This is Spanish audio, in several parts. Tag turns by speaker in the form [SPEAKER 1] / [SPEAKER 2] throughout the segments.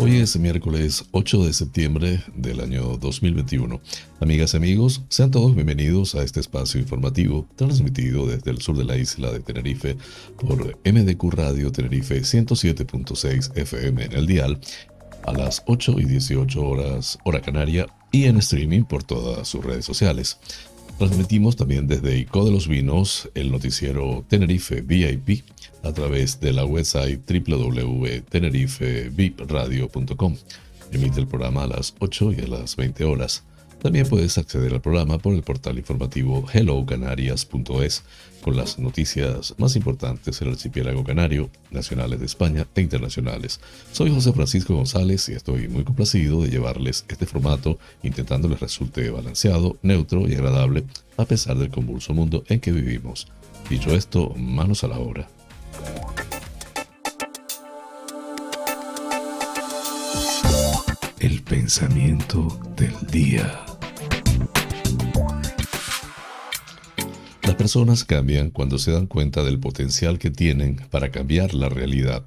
[SPEAKER 1] Hoy es miércoles 8 de septiembre del año 2021. Amigas y amigos, sean todos bienvenidos a este espacio informativo transmitido desde el sur de la isla de Tenerife por MDQ Radio Tenerife 107.6 FM en el dial a las 8 y 18 horas hora canaria y en streaming por todas sus redes sociales. Transmitimos también desde ICO de los Vinos el noticiero Tenerife VIP a través de la website www.tenerifevipradio.com. Emite el programa a las 8 y a las 20 horas. También puedes acceder al programa por el portal informativo hellocanarias.es con las noticias más importantes del archipiélago canario, nacionales de España e internacionales. Soy José Francisco González y estoy muy complacido de llevarles este formato intentando les resulte balanceado, neutro y agradable a pesar del convulso mundo en que vivimos. Dicho esto, manos a la obra. El pensamiento del día. Las personas cambian cuando se dan cuenta del potencial que tienen para cambiar la realidad.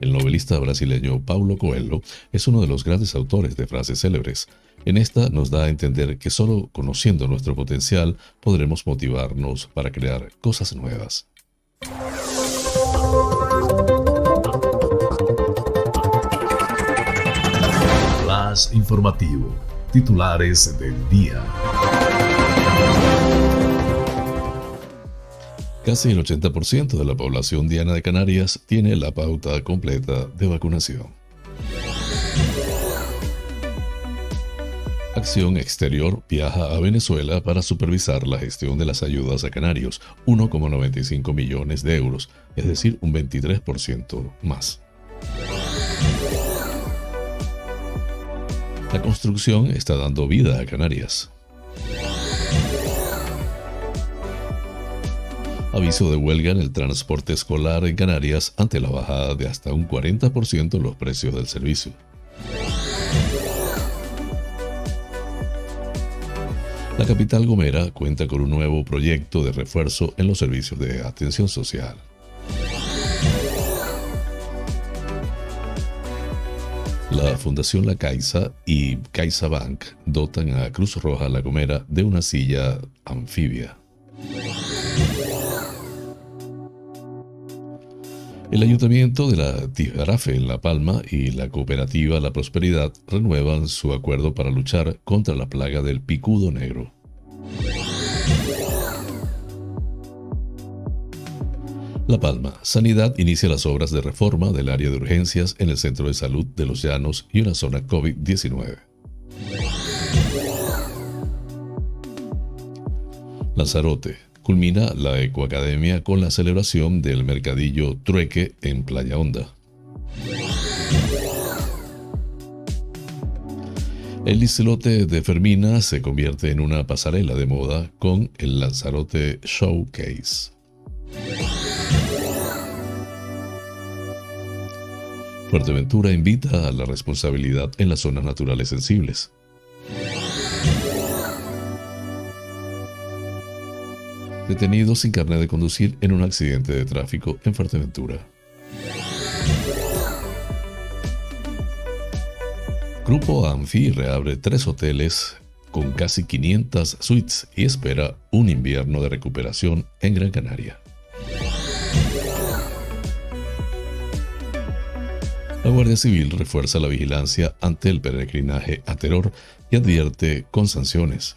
[SPEAKER 1] El novelista brasileño Paulo Coelho es uno de los grandes autores de frases célebres. En esta nos da a entender que solo conociendo nuestro potencial podremos motivarnos para crear cosas nuevas. Informativo. Titulares del día. Casi el 80% de la población diana de Canarias tiene la pauta completa de vacunación. Acción Exterior viaja a Venezuela para supervisar la gestión de las ayudas a canarios, 1,95 millones de euros, es decir, un 23% más. La construcción está dando vida a Canarias. Aviso de huelga en el transporte escolar en Canarias ante la bajada de hasta un 40% en los precios del servicio. La capital Gomera cuenta con un nuevo proyecto de refuerzo en los servicios de atención social. La Fundación La Caixa y Caixa Bank dotan a Cruz Roja La Gomera de una silla anfibia. El Ayuntamiento de la Tijarafe en La Palma y la cooperativa La Prosperidad renuevan su acuerdo para luchar contra la plaga del picudo negro. La Palma. Sanidad inicia las obras de reforma del área de urgencias en el Centro de Salud de los Llanos y una zona COVID-19. Lanzarote culmina la Ecoacademia con la celebración del mercadillo Trueque en Playa Honda. El listelote de Fermina se convierte en una pasarela de moda con el Lanzarote Showcase. Fuerteventura invita a la responsabilidad en las zonas naturales sensibles. detenido sin carnet de conducir en un accidente de tráfico en Fuerteventura. Grupo Anfi reabre tres hoteles con casi 500 suites y espera un invierno de recuperación en Gran Canaria. La Guardia Civil refuerza la vigilancia ante el peregrinaje a terror y advierte con sanciones.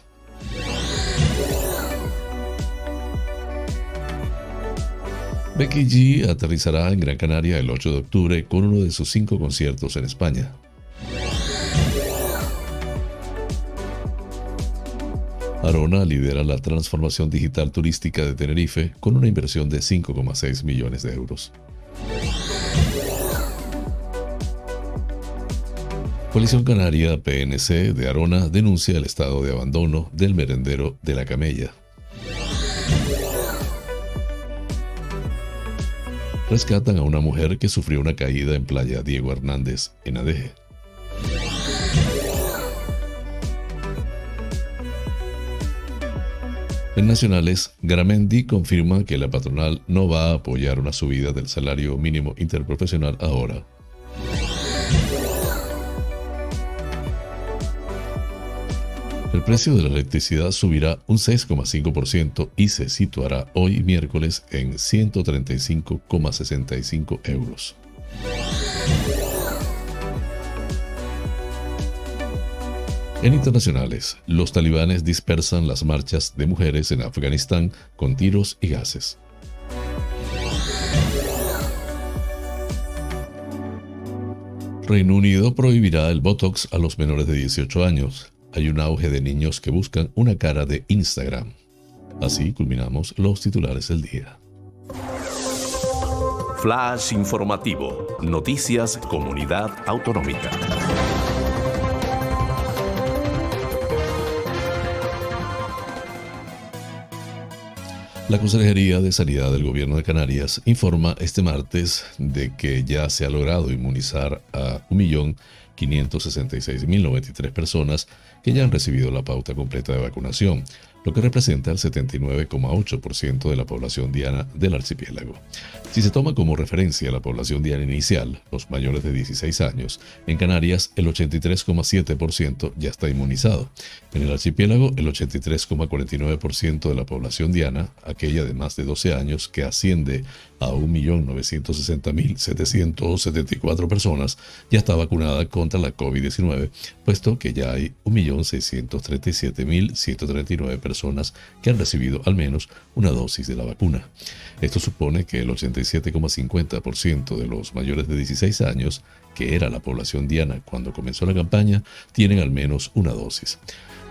[SPEAKER 1] Becky G aterrizará en Gran Canaria el 8 de octubre con uno de sus cinco conciertos en España. Arona lidera la transformación digital turística de Tenerife con una inversión de 5,6 millones de euros. Coalición Canaria PNC de Arona denuncia el estado de abandono del merendero de la Camella. Rescatan a una mujer que sufrió una caída en playa Diego Hernández, en Adeje. En Nacionales, Gramendi confirma que la patronal no va a apoyar una subida del salario mínimo interprofesional ahora. El precio de la electricidad subirá un 6,5% y se situará hoy miércoles en 135,65 euros. En internacionales, los talibanes dispersan las marchas de mujeres en Afganistán con tiros y gases. Reino Unido prohibirá el Botox a los menores de 18 años. Hay un auge de niños que buscan una cara de Instagram. Así culminamos los titulares del día.
[SPEAKER 2] Flash informativo. Noticias Comunidad Autonómica.
[SPEAKER 1] La Consejería de Sanidad del Gobierno de Canarias informa este martes de que ya se ha logrado inmunizar a 1.566.093 personas que ya han recibido la pauta completa de vacunación, lo que representa el 79,8% de la población diana del archipiélago. Si se toma como referencia la población diana inicial, los mayores de 16 años, en Canarias el 83,7% ya está inmunizado. En el archipiélago el 83,49% de la población diana, aquella de más de 12 años, que asciende a 1.960.774 personas, ya está vacunada contra la COVID-19, puesto que ya hay 1.637.139 personas que han recibido al menos una dosis de la vacuna. Esto supone que el 87,50% de los mayores de 16 años, que era la población diana cuando comenzó la campaña, tienen al menos una dosis.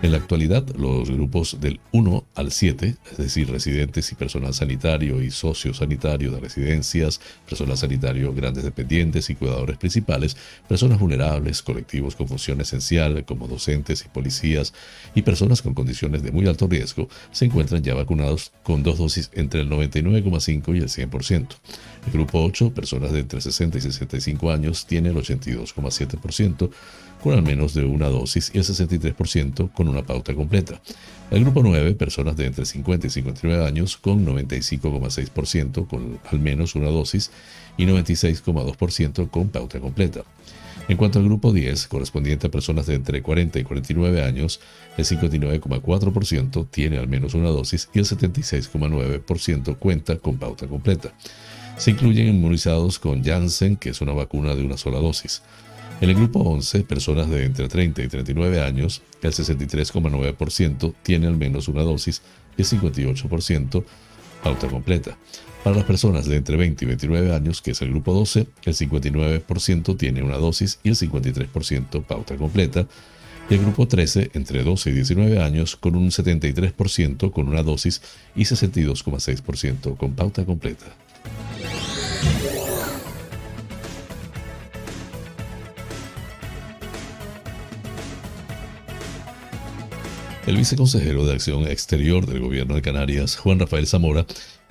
[SPEAKER 1] En la actualidad, los grupos del 1 al 7, es decir, residentes y personal sanitario y sociosanitario de residencias, personal sanitario grandes dependientes y cuidadores principales, personas vulnerables, colectivos con función esencial como docentes y policías y personas con condiciones de muy alto riesgo, se encuentran ya vacunados con dos dosis entre el 99,5 y el 100%. El grupo 8, personas de entre 60 y 65 años, tiene el 82,7% con al menos de una dosis y el 63% con una pauta completa. El grupo 9, personas de entre 50 y 59 años, con 95,6% con al menos una dosis y 96,2% con pauta completa. En cuanto al grupo 10, correspondiente a personas de entre 40 y 49 años, el 59,4% tiene al menos una dosis y el 76,9% cuenta con pauta completa. Se incluyen inmunizados con Janssen, que es una vacuna de una sola dosis. En el grupo 11, personas de entre 30 y 39 años, el 63,9% tiene al menos una dosis y el 58% pauta completa. Para las personas de entre 20 y 29 años, que es el grupo 12, el 59% tiene una dosis y el 53% pauta completa. Y el grupo 13, entre 12 y 19 años, con un 73% con una dosis y 62,6% con pauta completa. El viceconsejero de Acción Exterior del Gobierno de Canarias, Juan Rafael Zamora,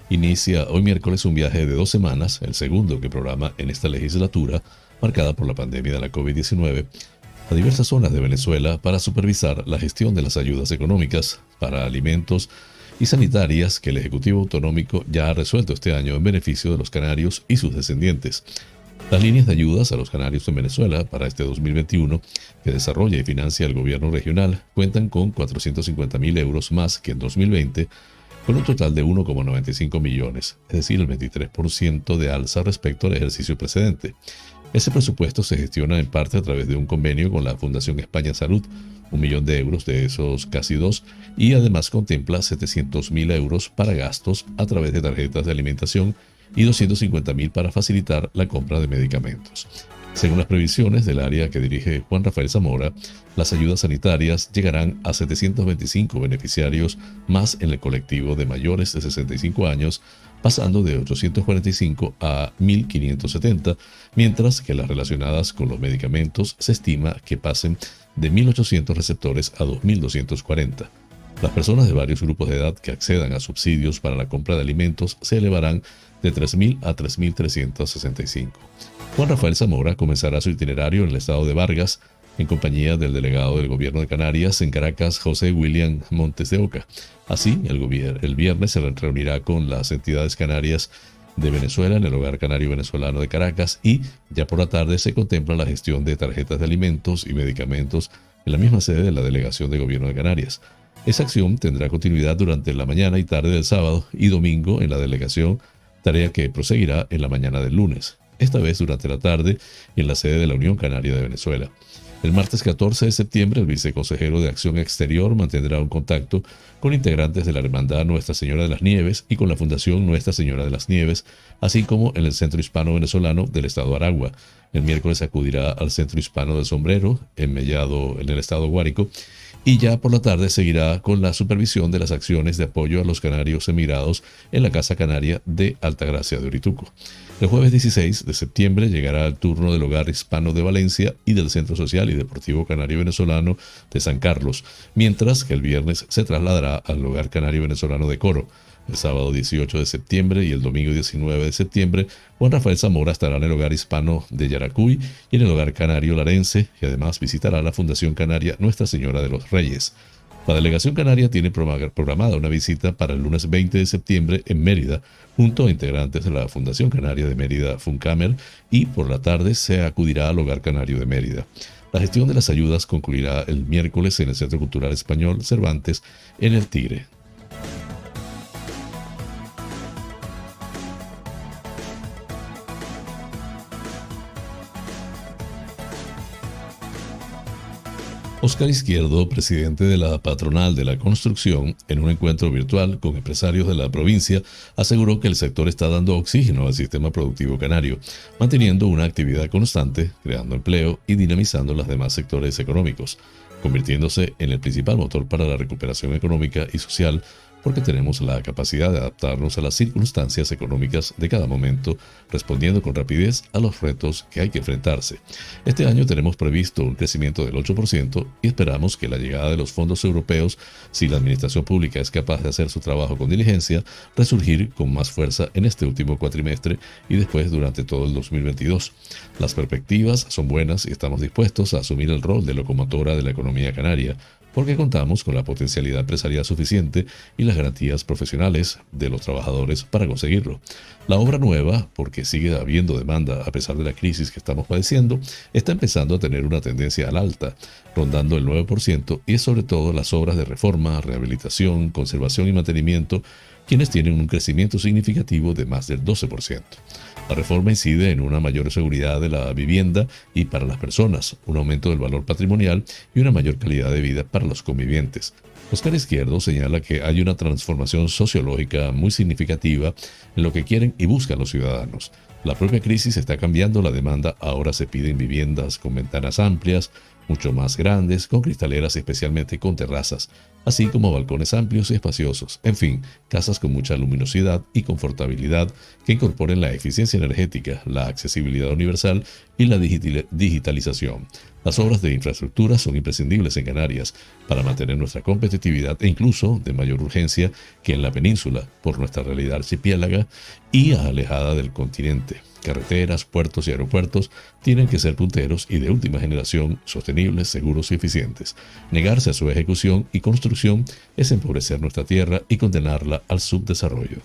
[SPEAKER 1] inicia hoy miércoles un viaje de dos semanas, el segundo que programa en esta legislatura, marcada por la pandemia de la COVID-19, a diversas zonas de Venezuela para supervisar la gestión de las ayudas económicas para alimentos y sanitarias que el Ejecutivo Autonómico ya ha resuelto este año en beneficio de los canarios y sus descendientes. Las líneas de ayudas a los canarios en Venezuela para este 2021 que desarrolla y financia el gobierno regional cuentan con 450 mil euros más que en 2020, con un total de 1,95 millones, es decir, el 23% de alza respecto al ejercicio precedente. Ese presupuesto se gestiona en parte a través de un convenio con la Fundación España Salud, un millón de euros de esos casi dos, y además contempla 700 mil euros para gastos a través de tarjetas de alimentación y 250.000 para facilitar la compra de medicamentos. Según las previsiones del área que dirige Juan Rafael Zamora, las ayudas sanitarias llegarán a 725 beneficiarios más en el colectivo de mayores de 65 años, pasando de 845 a 1.570, mientras que las relacionadas con los medicamentos se estima que pasen de 1.800 receptores a 2.240. Las personas de varios grupos de edad que accedan a subsidios para la compra de alimentos se elevarán de 3.000 a 3.365. Juan Rafael Zamora comenzará su itinerario en el estado de Vargas en compañía del delegado del gobierno de Canarias en Caracas, José William Montes de Oca. Así, el, el viernes se reunirá con las entidades canarias de Venezuela en el Hogar Canario Venezolano de Caracas y ya por la tarde se contempla la gestión de tarjetas de alimentos y medicamentos en la misma sede de la Delegación de Gobierno de Canarias. Esa acción tendrá continuidad durante la mañana y tarde del sábado y domingo en la delegación, tarea que proseguirá en la mañana del lunes, esta vez durante la tarde en la sede de la Unión Canaria de Venezuela. El martes 14 de septiembre, el viceconsejero de Acción Exterior mantendrá un contacto con integrantes de la Hermandad Nuestra Señora de las Nieves y con la Fundación Nuestra Señora de las Nieves, así como en el Centro Hispano Venezolano del Estado Aragua. El miércoles acudirá al Centro Hispano del Sombrero, en Mellado, en el Estado Guárico, y ya por la tarde seguirá con la supervisión de las acciones de apoyo a los canarios emigrados en la Casa Canaria de Altagracia de Orituco. El jueves 16 de septiembre llegará el turno del Hogar Hispano de Valencia y del Centro Social y Deportivo Canario Venezolano de San Carlos, mientras que el viernes se trasladará al Hogar Canario Venezolano de Coro. El sábado 18 de septiembre y el domingo 19 de septiembre, Juan Rafael Zamora estará en el Hogar Hispano de Yaracuy y en el Hogar Canario Larense y además visitará la Fundación Canaria Nuestra Señora de los Reyes. La delegación canaria tiene programada una visita para el lunes 20 de septiembre en Mérida, junto a integrantes de la Fundación Canaria de Mérida, Funcamer, y por la tarde se acudirá al Hogar Canario de Mérida. La gestión de las ayudas concluirá el miércoles en el Centro Cultural Español Cervantes, en el Tigre. Oscar Izquierdo, presidente de la patronal de la construcción, en un encuentro virtual con empresarios de la provincia, aseguró que el sector está dando oxígeno al sistema productivo canario, manteniendo una actividad constante, creando empleo y dinamizando los demás sectores económicos, convirtiéndose en el principal motor para la recuperación económica y social porque tenemos la capacidad de adaptarnos a las circunstancias económicas de cada momento, respondiendo con rapidez a los retos que hay que enfrentarse. Este año tenemos previsto un crecimiento del 8% y esperamos que la llegada de los fondos europeos, si la administración pública es capaz de hacer su trabajo con diligencia, resurgir con más fuerza en este último cuatrimestre y después durante todo el 2022. Las perspectivas son buenas y estamos dispuestos a asumir el rol de locomotora de la economía canaria porque contamos con la potencialidad empresarial suficiente y las garantías profesionales de los trabajadores para conseguirlo. La obra nueva, porque sigue habiendo demanda a pesar de la crisis que estamos padeciendo, está empezando a tener una tendencia al alta, rondando el 9%, y es sobre todo las obras de reforma, rehabilitación, conservación y mantenimiento quienes tienen un crecimiento significativo de más del 12%. La reforma incide en una mayor seguridad de la vivienda y para las personas, un aumento del valor patrimonial y una mayor calidad de vida para los convivientes. Oscar Izquierdo señala que hay una transformación sociológica muy significativa en lo que quieren y buscan los ciudadanos. La propia crisis está cambiando la demanda, ahora se piden viviendas con ventanas amplias, mucho más grandes, con cristaleras especialmente con terrazas, así como balcones amplios y espaciosos, en fin, casas con mucha luminosidad y confortabilidad que incorporen la eficiencia energética, la accesibilidad universal y la digitalización. Las obras de infraestructura son imprescindibles en Canarias para mantener nuestra competitividad e incluso de mayor urgencia que en la península por nuestra realidad archipiélaga y alejada del continente. Carreteras, puertos y aeropuertos tienen que ser punteros y de última generación, sostenibles, seguros y eficientes. Negarse a su ejecución y construcción es empobrecer nuestra tierra y condenarla al subdesarrollo.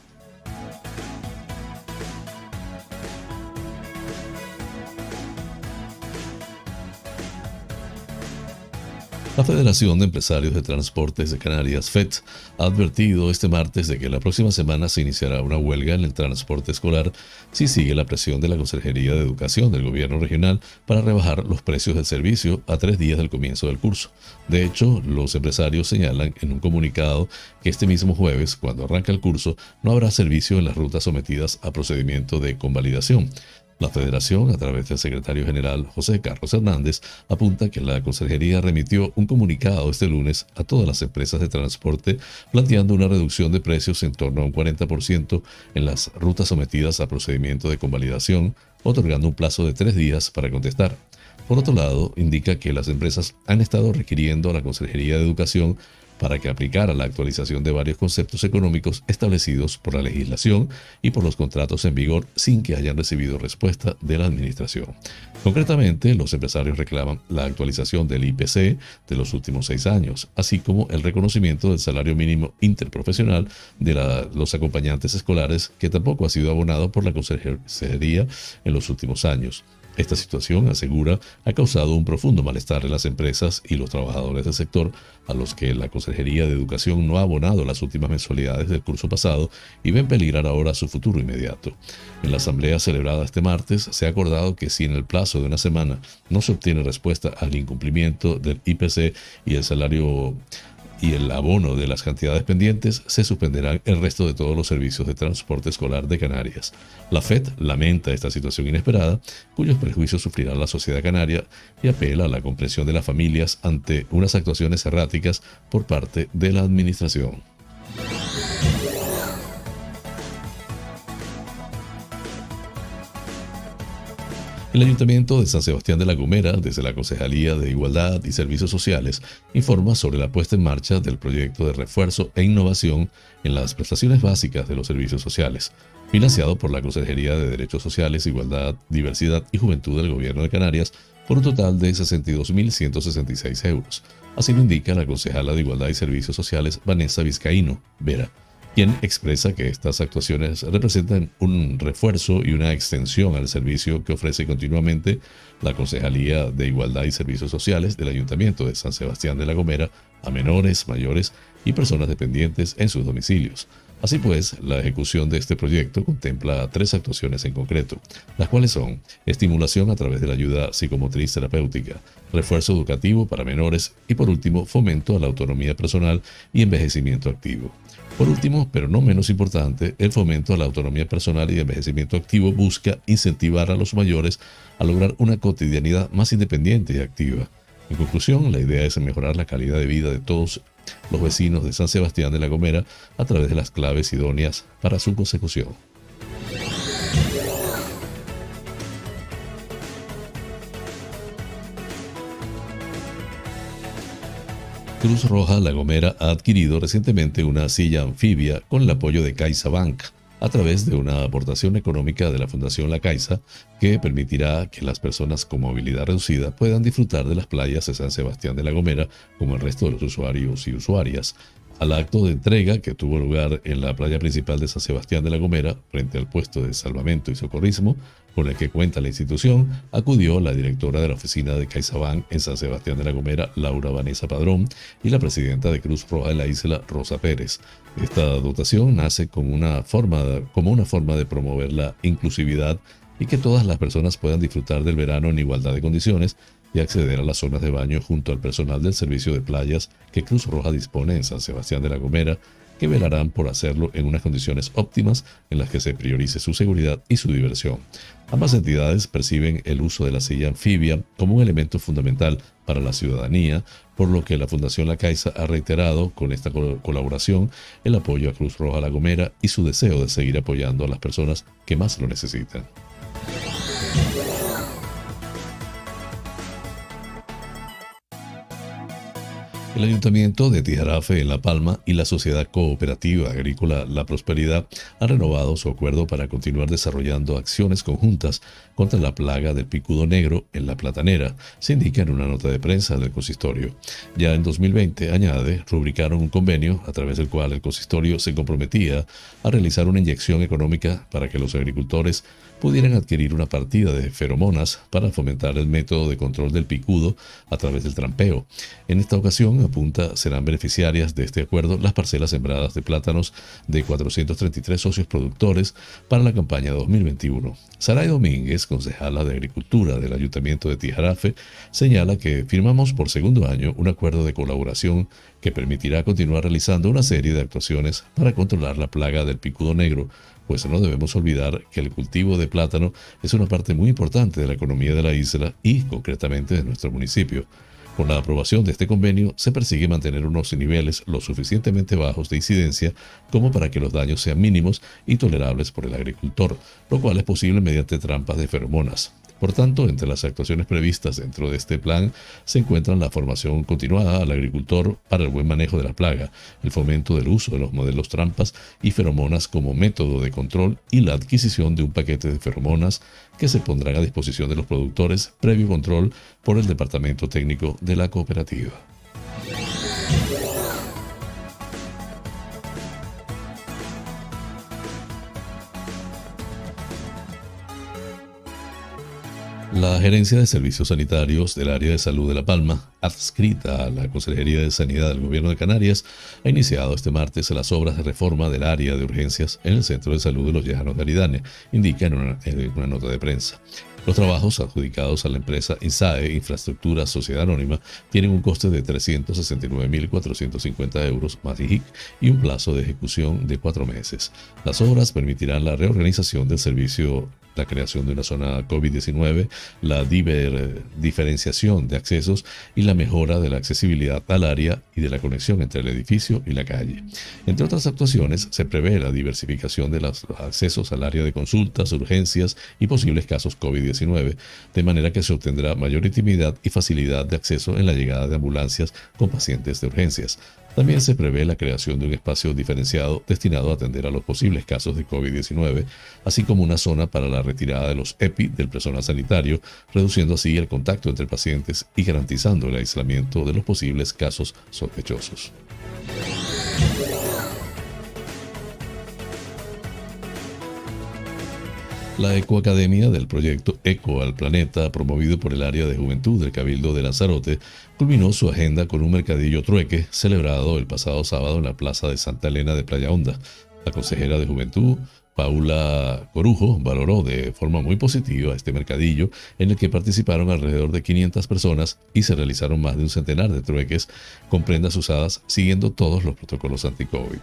[SPEAKER 1] La Federación de Empresarios de Transportes de Canarias, FED, ha advertido este martes de que la próxima semana se iniciará una huelga en el transporte escolar si sigue la presión de la Consejería de Educación del Gobierno regional para rebajar los precios del servicio a tres días del comienzo del curso. De hecho, los empresarios señalan en un comunicado que este mismo jueves, cuando arranca el curso, no habrá servicio en las rutas sometidas a procedimiento de convalidación. La Federación, a través del secretario general José Carlos Hernández, apunta que la Consejería remitió un comunicado este lunes a todas las empresas de transporte planteando una reducción de precios en torno a un 40% en las rutas sometidas a procedimiento de convalidación, otorgando un plazo de tres días para contestar. Por otro lado, indica que las empresas han estado requiriendo a la Consejería de Educación para que aplicara la actualización de varios conceptos económicos establecidos por la legislación y por los contratos en vigor sin que hayan recibido respuesta de la Administración. Concretamente, los empresarios reclaman la actualización del IPC de los últimos seis años, así como el reconocimiento del salario mínimo interprofesional de los acompañantes escolares que tampoco ha sido abonado por la Consejería en los últimos años. Esta situación, asegura, ha causado un profundo malestar en las empresas y los trabajadores del sector, a los que la Consejería de Educación no ha abonado las últimas mensualidades del curso pasado y ven peligrar ahora su futuro inmediato. En la asamblea celebrada este martes se ha acordado que si en el plazo de una semana no se obtiene respuesta al incumplimiento del IPC y el salario y el abono de las cantidades pendientes, se suspenderán el resto de todos los servicios de transporte escolar de Canarias. La FED lamenta esta situación inesperada, cuyos prejuicios sufrirá la sociedad canaria, y apela a la comprensión de las familias ante unas actuaciones erráticas por parte de la Administración. El Ayuntamiento de San Sebastián de la Gomera, desde la Concejalía de Igualdad y Servicios Sociales, informa sobre la puesta en marcha del proyecto de refuerzo e innovación en las prestaciones básicas de los servicios sociales, financiado por la Consejería de Derechos Sociales, Igualdad, Diversidad y Juventud del Gobierno de Canarias, por un total de 62.166 euros. Así lo indica la concejala de Igualdad y Servicios Sociales, Vanessa Vizcaíno Vera quien expresa que estas actuaciones representan un refuerzo y una extensión al servicio que ofrece continuamente la Concejalía de Igualdad y Servicios Sociales del Ayuntamiento de San Sebastián de la Gomera a menores, mayores y personas dependientes en sus domicilios. Así pues, la ejecución de este proyecto contempla tres actuaciones en concreto, las cuales son estimulación a través de la ayuda psicomotriz terapéutica, refuerzo educativo para menores y por último fomento a la autonomía personal y envejecimiento activo. Por último, pero no menos importante, el fomento a la autonomía personal y envejecimiento activo busca incentivar a los mayores a lograr una cotidianidad más independiente y activa. En conclusión, la idea es mejorar la calidad de vida de todos los vecinos de San Sebastián de la Gomera a través de las claves idóneas para su consecución. Cruz Roja La Gomera ha adquirido recientemente una silla anfibia con el apoyo de CaixaBank a través de una aportación económica de la Fundación La Caixa que permitirá que las personas con movilidad reducida puedan disfrutar de las playas de San Sebastián de la Gomera como el resto de los usuarios y usuarias. Al acto de entrega que tuvo lugar en la playa principal de San Sebastián de la Gomera, frente al puesto de salvamento y socorrismo, con el que cuenta la institución, acudió la directora de la oficina de CaixaBank en San Sebastián de la Gomera, Laura Vanessa Padrón, y la presidenta de Cruz Roja de la isla, Rosa Pérez. Esta dotación nace como una forma de, como una forma de promover la inclusividad y que todas las personas puedan disfrutar del verano en igualdad de condiciones y acceder a las zonas de baño junto al personal del servicio de playas que Cruz Roja dispone en San Sebastián de la Gomera que velarán por hacerlo en unas condiciones óptimas en las que se priorice su seguridad y su diversión. Ambas entidades perciben el uso de la silla anfibia como un elemento fundamental para la ciudadanía, por lo que la Fundación La Caixa ha reiterado con esta colaboración el apoyo a Cruz Roja La Gomera y su deseo de seguir apoyando a las personas que más lo necesitan. El Ayuntamiento de Tijarafe en La Palma y la Sociedad Cooperativa Agrícola La Prosperidad han renovado su acuerdo para continuar desarrollando acciones conjuntas contra la plaga del picudo negro en la platanera, se indica en una nota de prensa del consistorio. Ya en 2020, añade, rubricaron un convenio a través del cual el consistorio se comprometía a realizar una inyección económica para que los agricultores pudieran adquirir una partida de feromonas para fomentar el método de control del picudo a través del trampeo. En esta ocasión, apunta, serán beneficiarias de este acuerdo las parcelas sembradas de plátanos de 433 socios productores para la campaña 2021. Saray Domínguez, concejala de Agricultura del Ayuntamiento de Tijarafe, señala que firmamos por segundo año un acuerdo de colaboración que permitirá continuar realizando una serie de actuaciones para controlar la plaga del picudo negro, pues no debemos olvidar que el cultivo de plátano es una parte muy importante de la economía de la isla y concretamente de nuestro municipio. Con la aprobación de este convenio se persigue mantener unos niveles lo suficientemente bajos de incidencia como para que los daños sean mínimos y tolerables por el agricultor, lo cual es posible mediante trampas de feromonas. Por tanto, entre las actuaciones previstas dentro de este plan se encuentran la formación continuada al agricultor para el buen manejo de la plaga, el fomento del uso de los modelos trampas y feromonas como método de control y la adquisición de un paquete de feromonas que se pondrán a disposición de los productores previo control por el Departamento Técnico de la Cooperativa. La Gerencia de Servicios Sanitarios del Área de Salud de La Palma, adscrita a la Consejería de Sanidad del Gobierno de Canarias, ha iniciado este martes las obras de reforma del área de urgencias en el Centro de Salud de los Llanos de Aridane, indica en una, en una nota de prensa. Los trabajos adjudicados a la empresa INSAE, Infraestructura Sociedad Anónima, tienen un coste de 369.450 euros más y un plazo de ejecución de cuatro meses. Las obras permitirán la reorganización del servicio la creación de una zona COVID-19, la diferenciación de accesos y la mejora de la accesibilidad al área y de la conexión entre el edificio y la calle. Entre otras actuaciones, se prevé la diversificación de los accesos al área de consultas, urgencias y posibles casos COVID-19 de manera que se obtendrá mayor intimidad y facilidad de acceso en la llegada de ambulancias con pacientes de urgencias. También se prevé la creación de un espacio diferenciado destinado a atender a los posibles casos de COVID-19, así como una zona para la retirada de los EPI del personal sanitario, reduciendo así el contacto entre pacientes y garantizando el aislamiento de los posibles casos sospechosos. La Ecoacademia del proyecto Eco al Planeta, promovido por el área de juventud del Cabildo de Lanzarote, culminó su agenda con un mercadillo trueque celebrado el pasado sábado en la Plaza de Santa Elena de Playa Honda. La consejera de Juventud, Paula Corujo valoró de forma muy positiva este mercadillo en el que participaron alrededor de 500 personas y se realizaron más de un centenar de trueques con prendas usadas siguiendo todos los protocolos anti-COVID.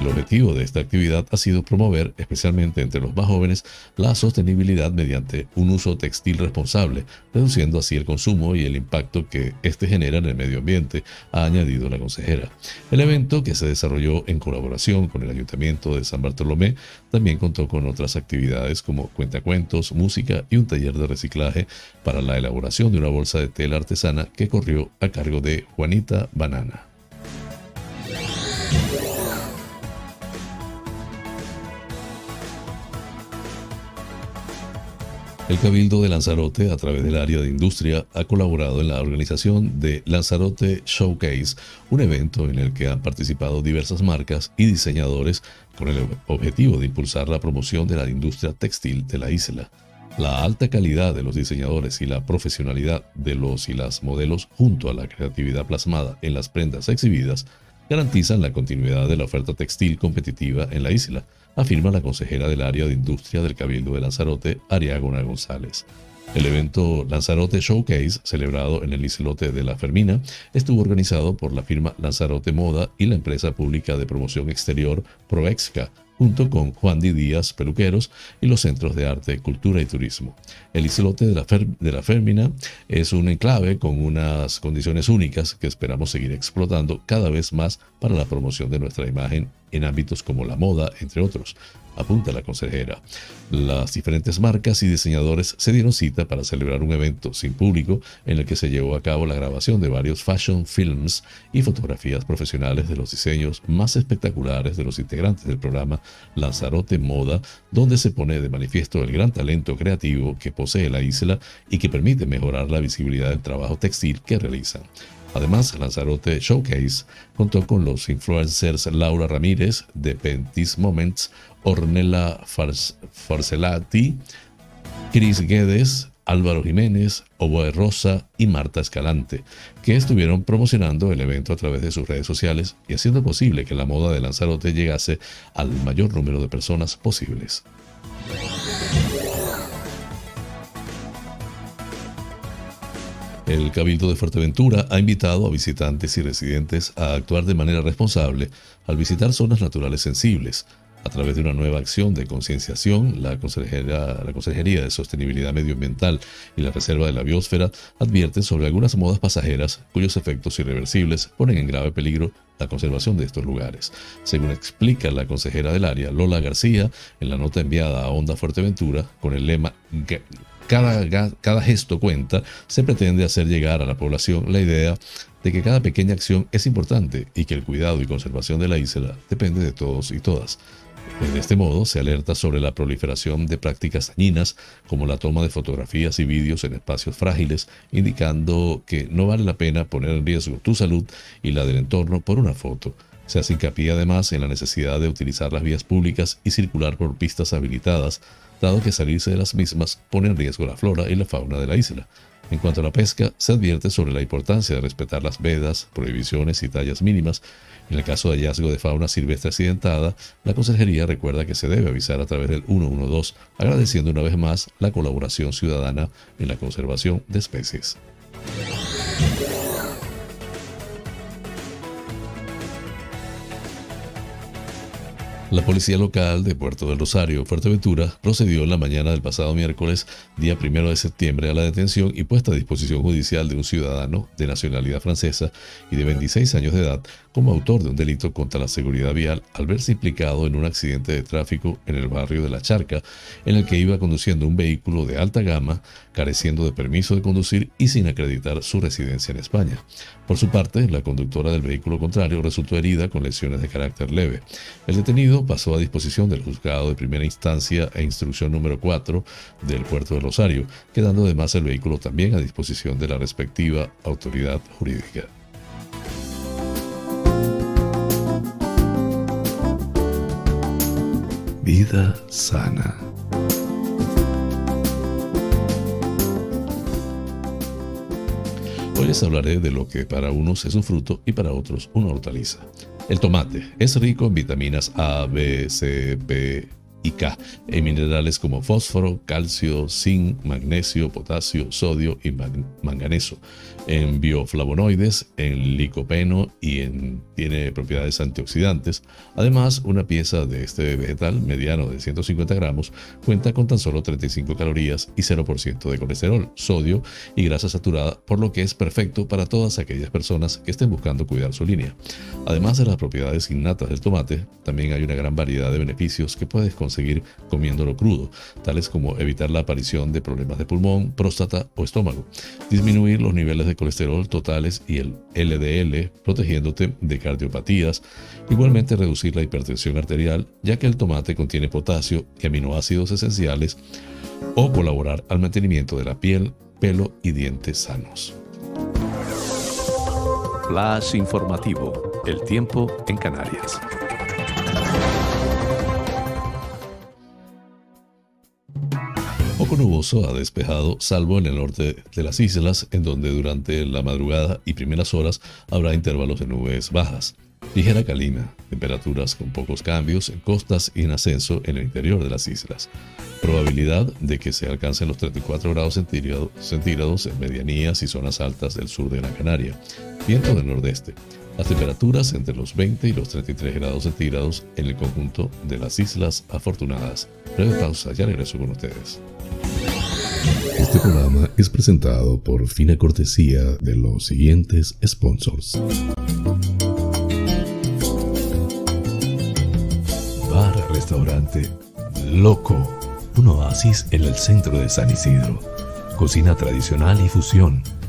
[SPEAKER 1] El objetivo de esta actividad ha sido promover, especialmente entre los más jóvenes, la sostenibilidad mediante un uso textil responsable, reduciendo así el consumo y el impacto que éste genera en el medio ambiente, ha añadido la consejera. El evento, que se desarrolló en colaboración con el Ayuntamiento de San Bartolomé, también contó con otras actividades como cuentacuentos, música y un taller de reciclaje para la elaboración de una bolsa de tela artesana que corrió a cargo de Juanita Banana. El Cabildo de Lanzarote, a través del área de industria, ha colaborado en la organización de Lanzarote Showcase, un evento en el que han participado diversas marcas y diseñadores con el objetivo de impulsar la promoción de la industria textil de la isla. La alta calidad de los diseñadores y la profesionalidad de los y las modelos junto a la creatividad plasmada en las prendas exhibidas garantizan la continuidad de la oferta textil competitiva en la isla, afirma la consejera del área de industria del Cabildo de Lanzarote, Ariagona González. El evento Lanzarote Showcase, celebrado en el islote de La Fermina, estuvo organizado por la firma Lanzarote Moda y la empresa pública de promoción exterior Proexca, junto con Juan Di Díaz Peluqueros y los Centros de Arte, Cultura y Turismo. El islote de la, Férmina es un enclave con unas condiciones únicas que esperamos seguir explotando cada vez más para la promoción de nuestra imagen en ámbitos como la moda, entre otros apunta la consejera. Las diferentes marcas y diseñadores se dieron cita para celebrar un evento sin público en el que se llevó a cabo la grabación de varios fashion films y fotografías profesionales de los diseños más espectaculares de los integrantes del programa Lanzarote Moda, donde se pone de manifiesto el gran talento creativo que posee la isla y que permite mejorar la visibilidad del trabajo textil que realizan. Además, Lanzarote Showcase contó con los influencers Laura Ramírez de Pentis Moments, Ornella Farcelati, Chris Guedes, Álvaro Jiménez, Oboe Rosa y Marta Escalante, que estuvieron promocionando el evento a través de sus redes sociales y haciendo posible que la moda de Lanzarote llegase al mayor número de personas posibles. El Cabildo de Fuerteventura ha invitado a visitantes y residentes a actuar de manera responsable al visitar zonas naturales sensibles, A través de una nueva acción de concienciación, la Consejería, la Consejería de Sostenibilidad Medioambiental y la Reserva de la Biosfera advierten sobre algunas modas pasajeras cuyos efectos irreversibles ponen en grave peligro la conservación de estos lugares. Según explica la consejera del área, Lola García, en la nota enviada a Onda Fuerteventura, con el lema cada, gesto cuenta, se pretende hacer llegar a la población la idea de que cada pequeña acción es importante y que el cuidado y conservación de la isla depende de todos y todas. De este modo, se alerta sobre la proliferación de prácticas dañinas, como la toma de fotografías y vídeos en espacios frágiles, indicando que no vale la pena poner en riesgo tu salud y la del entorno por una foto. Se hace hincapié además en la necesidad de utilizar las vías públicas y circular por pistas habilitadas, dado que salirse de las mismas pone en riesgo la flora y la fauna de la isla. En cuanto a la pesca, se advierte sobre la importancia de respetar las vedas, prohibiciones y tallas mínimas, en el caso de hallazgo de fauna silvestre accidentada, la Consejería recuerda que se debe avisar a través del 112, agradeciendo una vez más la colaboración ciudadana en la conservación de especies. La policía local de Puerto del Rosario, Fuerteventura, procedió en la mañana del pasado miércoles, día primero de septiembre, a la detención y puesta a disposición judicial de un ciudadano de nacionalidad francesa y de 26 años de edad como autor de un delito contra la seguridad vial al verse implicado en un accidente de tráfico en el barrio de La Charca, en el que iba conduciendo un vehículo de alta gama, careciendo de permiso de conducir y sin acreditar su residencia en España. Por su parte, la conductora del vehículo contrario resultó herida con lesiones de carácter leve. El detenido pasó a disposición del juzgado de primera instancia e instrucción número 4 del puerto de Rosario, quedando además el vehículo también a disposición de la respectiva autoridad jurídica. Vida sana. Hoy les hablaré de lo que para unos es un fruto y para otros una hortaliza. El tomate es rico en vitaminas A, B, C, B, y K, en minerales como fósforo, calcio, zinc, magnesio, potasio, sodio y manganeso, en bioflavonoides, en licopeno y en, tiene propiedades antioxidantes. Además, una pieza de este vegetal mediano de 150 gramos cuenta con tan solo 35 calorías y 0% de colesterol, sodio y grasa saturada, por lo que es perfecto para todas aquellas personas que estén buscando cuidar su línea. Además de las propiedades innatas del tomate, también hay una gran variedad de beneficios que puedes conseguir seguir comiéndolo crudo, tales como evitar la aparición de problemas de pulmón, próstata o estómago, disminuir los niveles de colesterol totales y el LDL, protegiéndote de cardiopatías, igualmente reducir la hipertensión arterial, ya que el tomate contiene potasio y aminoácidos esenciales, o colaborar al mantenimiento de la piel, pelo y dientes sanos.
[SPEAKER 2] Flash informativo, el tiempo en Canarias.
[SPEAKER 1] Nuboso ha despejado, salvo en el norte de las islas, en donde durante la madrugada y primeras horas habrá intervalos de nubes bajas. Ligera calima, temperaturas con pocos cambios en costas y en ascenso en el interior de las islas. Probabilidad de que se alcancen los 34 grados centígrados en medianías y zonas altas del sur de la Canaria. Viento del nordeste. Las temperaturas entre los 20 y los 33 grados centígrados en el conjunto de las Islas Afortunadas. Breve pausa, ya regreso con ustedes. Este programa es presentado por fina cortesía de los siguientes sponsors. Bar Restaurante Loco, un oasis en el centro de San Isidro. Cocina tradicional y fusión,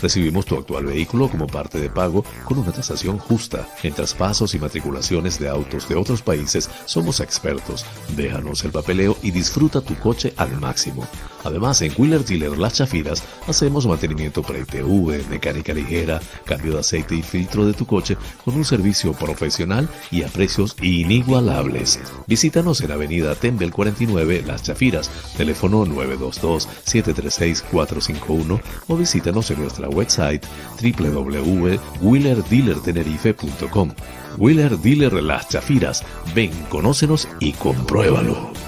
[SPEAKER 2] Recibimos tu actual vehículo como parte de pago con una tasación justa. En traspasos y matriculaciones de autos de otros países somos expertos. Déjanos el papeleo y disfruta tu coche al máximo. Además, en Wheeler Dealer Las Chafiras hacemos mantenimiento pre-TV, mecánica ligera, cambio de aceite y filtro de tu coche con un servicio profesional y a precios inigualables. Visítanos en Avenida Tembel 49 Las Chafiras, teléfono 922-736-451 o visítanos en nuestra website www.wheelerdealertenerife.com. Wheeler Dealer Las Chafiras. Ven, conócenos y compruébalo.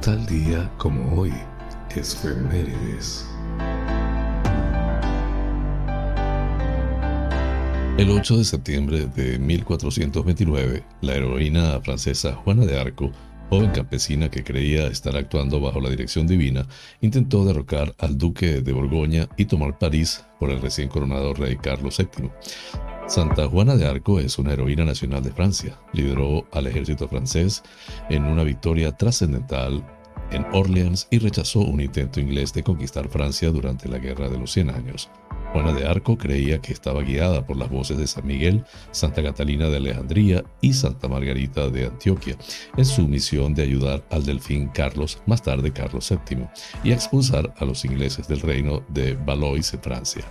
[SPEAKER 2] Tal día como hoy, es Femérides.
[SPEAKER 1] El 8 de septiembre de 1429, la heroína francesa Juana de Arco joven campesina que creía estar actuando bajo la dirección divina, intentó derrocar al duque de Borgoña y tomar París por el recién coronado rey Carlos VII. Santa Juana de Arco es una heroína nacional de Francia. Lideró al ejército francés en una victoria trascendental en Orleans y rechazó un intento inglés de conquistar Francia durante la Guerra de los Cien Años. Juana de Arco creía que estaba guiada por las voces de San Miguel, Santa Catalina de Alejandría y Santa Margarita de Antioquia en su misión de ayudar al delfín Carlos, más tarde Carlos VII, y expulsar a los ingleses del reino de Valois en Francia.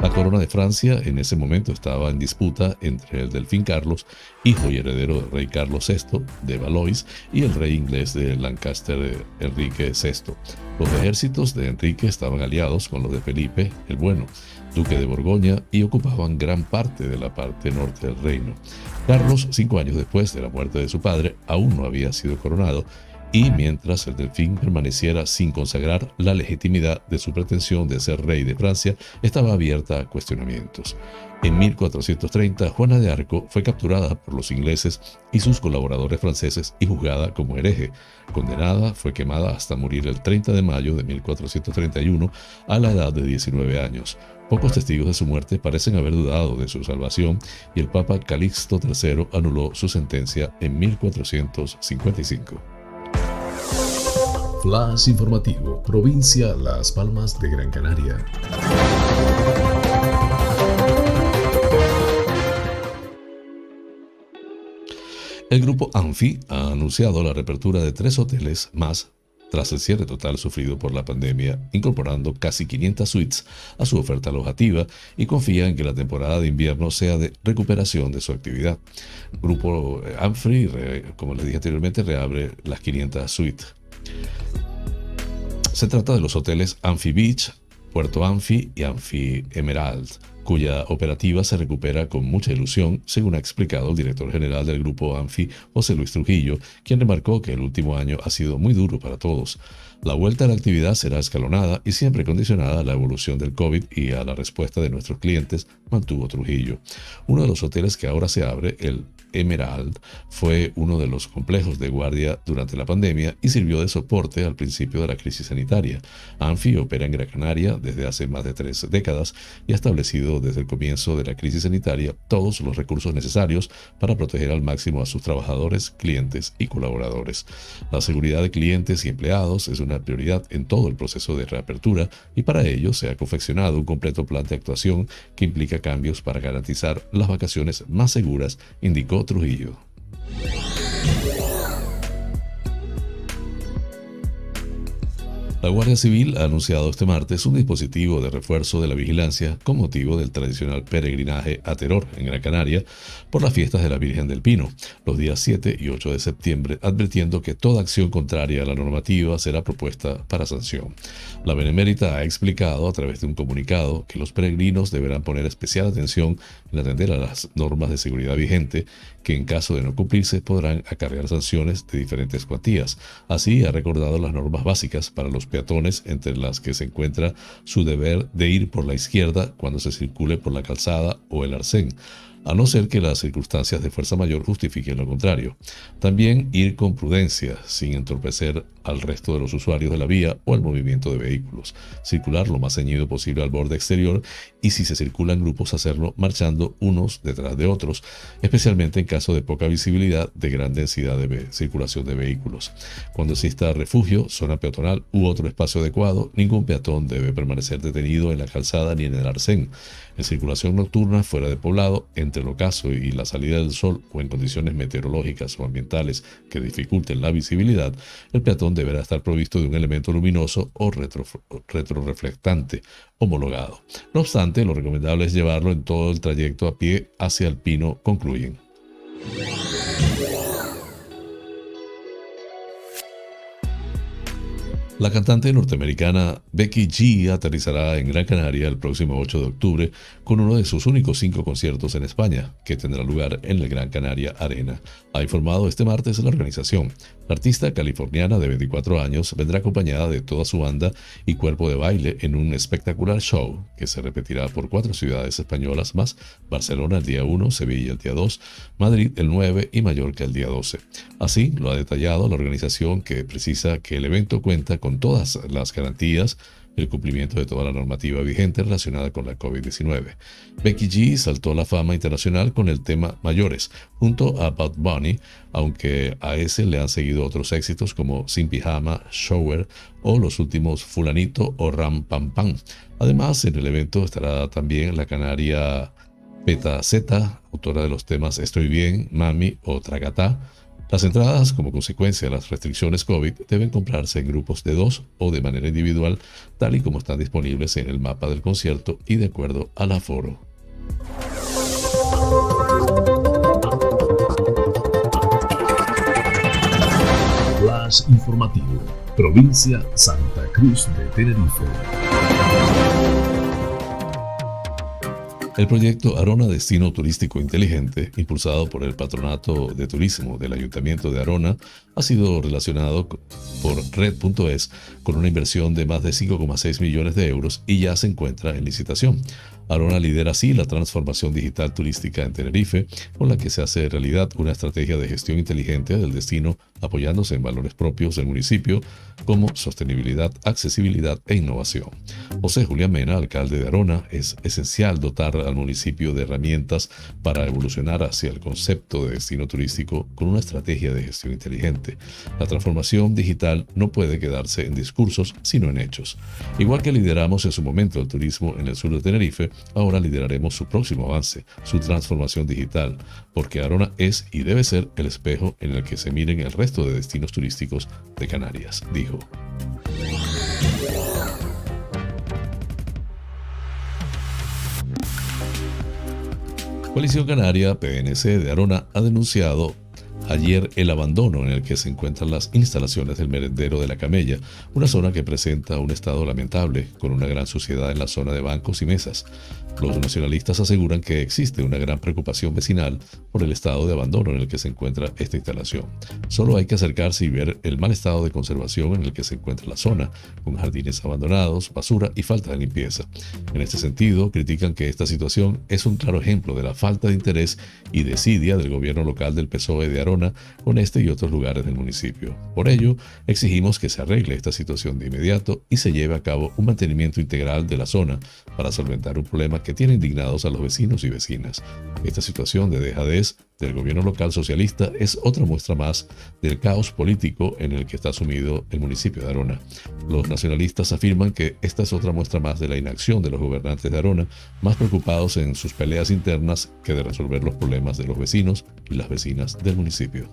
[SPEAKER 1] La corona de Francia en ese momento estaba en disputa entre el delfín Carlos, hijo y heredero del rey Carlos VI de Valois, y el rey inglés de Lancaster, Enrique VI. Los ejércitos de Enrique estaban aliados con los de Felipe el Bueno, duque de Borgoña, y ocupaban gran parte de la parte norte del reino. Carlos, cinco años después de la muerte de su padre, aún no había sido coronado, y mientras el delfín permaneciera sin consagrar la legitimidad de su pretensión de ser rey de Francia, estaba abierta a cuestionamientos. En 1430, Juana de Arco fue capturada por los ingleses y sus colaboradores franceses y juzgada como hereje. Condenada, fue quemada hasta morir el 30 de mayo de 1431 a la edad de 19 años. Pocos testigos de su muerte parecen haber dudado de su salvación y el Papa Calixto III anuló su sentencia en 1455. Flash informativo, provincia Las Palmas de Gran Canaria. El grupo Anfi ha anunciado la reapertura de tres hoteles más tras el cierre total sufrido por la pandemia, incorporando casi 500 suites a su oferta alojativa y confía en que la temporada de invierno sea de recuperación de su actividad. El grupo Anfi, como les dije anteriormente, reabre las 500 suites. Se trata de los hoteles Anfi Beach, Puerto Anfi y Anfi Emerald, cuya operativa se recupera con mucha ilusión, según ha explicado el director general del grupo ANFI, José Luis Trujillo, quien remarcó que el último año ha sido muy duro para todos. La vuelta a la actividad será escalonada y siempre condicionada a la evolución del COVID y a la respuesta de nuestros clientes, mantuvo Trujillo. Uno de los hoteles que ahora se abre, el Emerald fue uno de los complejos de guardia durante la pandemia y sirvió de soporte al principio de la crisis sanitaria. Anfi opera en Gran Canaria desde hace más de tres décadas y ha establecido desde el comienzo de la crisis sanitaria todos los recursos necesarios para proteger al máximo a sus trabajadores, clientes y colaboradores. La seguridad de clientes y empleados es una prioridad en todo el proceso de reapertura y para ello se ha confeccionado un completo plan de actuación que implica cambios para garantizar las vacaciones más seguras, indicó Trujillo. La Guardia Civil ha anunciado este martes un dispositivo de refuerzo de la vigilancia con motivo del tradicional peregrinaje a Teror en Gran Canaria por las fiestas de la Virgen del Pino, los días 7 y 8 de septiembre, advirtiendo que toda acción contraria a la normativa será propuesta para sanción. La Benemérita ha explicado a través de un comunicado que los peregrinos deberán poner especial atención en atender a las normas de seguridad vigente, que en caso de no cumplirse podrán acarrear sanciones de diferentes cuantías. Así ha recordado las normas básicas para los peatones, entre las que se encuentra su deber de ir por la izquierda cuando se circule por la calzada o el arcén a no ser que las circunstancias de fuerza mayor justifiquen lo contrario. También ir con prudencia, sin entorpecer al resto de los usuarios de la vía o al movimiento de vehículos. Circular lo más ceñido posible al borde exterior y si se circulan grupos hacerlo marchando unos detrás de otros, especialmente en caso de poca visibilidad de gran densidad de circulación de vehículos. Cuando exista refugio, zona peatonal u otro espacio adecuado, ningún peatón debe permanecer detenido en la calzada ni en el arcén. En circulación nocturna fuera de poblado, entre el ocaso y la salida del sol o en condiciones meteorológicas o ambientales que dificulten la visibilidad, el peatón deberá estar provisto de un elemento luminoso o retroreflectante homologado. No obstante, lo recomendable es llevarlo en todo el trayecto a pie hacia el pino, concluyen. La cantante norteamericana Becky G aterrizará en Gran Canaria el próximo 8 de octubre con uno de sus únicos cinco conciertos en España, que tendrá lugar en el Gran Canaria Arena. Ha informado este martes la organización. Artista californiana de 24 años vendrá acompañada de toda su banda y cuerpo de baile en un espectacular show que se repetirá por cuatro ciudades españolas más, Barcelona el día 1, Sevilla el día 2, Madrid el 9 y Mallorca el día 12. Así lo ha detallado la organización que precisa que el evento cuenta con todas las garantías el cumplimiento de toda la normativa vigente relacionada con la COVID-19. Becky G saltó a la fama internacional con el tema Mayores, junto a Bad Bunny, aunque a ese le han seguido otros éxitos como Sin Pijama, Shower o los últimos Fulanito o Ram Pam Pam. Además, en el evento estará también la canaria Peta Z, autora de los temas Estoy Bien, Mami o Tragatá, las entradas, como consecuencia de las restricciones COVID, deben comprarse en grupos de dos o de manera individual, tal y como están disponibles en el mapa del concierto y de acuerdo al aforo.
[SPEAKER 2] Informativo, provincia Santa Cruz de Tenerife.
[SPEAKER 1] El proyecto Arona Destino Turístico Inteligente, impulsado por el Patronato de Turismo del Ayuntamiento de Arona, ha sido relacionado por Red.es con una inversión de más de 5,6 millones de euros y ya se encuentra en licitación. Arona lidera así la transformación digital turística en Tenerife, con la que se hace realidad una estrategia de gestión inteligente del destino apoyándose en valores propios del municipio como sostenibilidad, accesibilidad e innovación. José Julián Mena, alcalde de Arona, es esencial dotar al municipio de herramientas para evolucionar hacia el concepto de destino turístico con una estrategia de gestión inteligente. La transformación digital no puede quedarse en discursos, sino en hechos. Igual que lideramos en su momento el turismo en el sur de Tenerife, ahora lideraremos su próximo avance, su transformación digital, porque Arona es y debe ser el espejo en el que se miren el resto de destinos turísticos de Canarias, dijo. Coalición Canaria, PNC de Arona, ha denunciado ayer el abandono en el que se encuentran las instalaciones del merendero de la Camella, una zona que presenta un estado lamentable, con una gran suciedad en la zona de bancos y mesas. Los nacionalistas aseguran que existe una gran preocupación vecinal por el estado de abandono en el que se encuentra esta instalación. Solo hay que acercarse y ver el mal estado de conservación en el que se encuentra la zona, con jardines abandonados, basura y falta de limpieza. En este sentido, critican que esta situación es un claro ejemplo de la falta de interés y desidia del gobierno local del PSOE de Con este y otros lugares del municipio. Por ello, exigimos que se arregle esta situación de inmediato y se lleve a cabo un mantenimiento integral de la zona para solventar un problema que tiene indignados a los vecinos y vecinas. Esta situación de dejadez del gobierno local socialista es otra muestra más del caos político en el que está sumido el municipio de Arona. Los nacionalistas afirman que esta es otra muestra más de la inacción de los gobernantes de Arona, más preocupados en sus peleas internas que de resolver los problemas de los vecinos y las vecinas del municipio.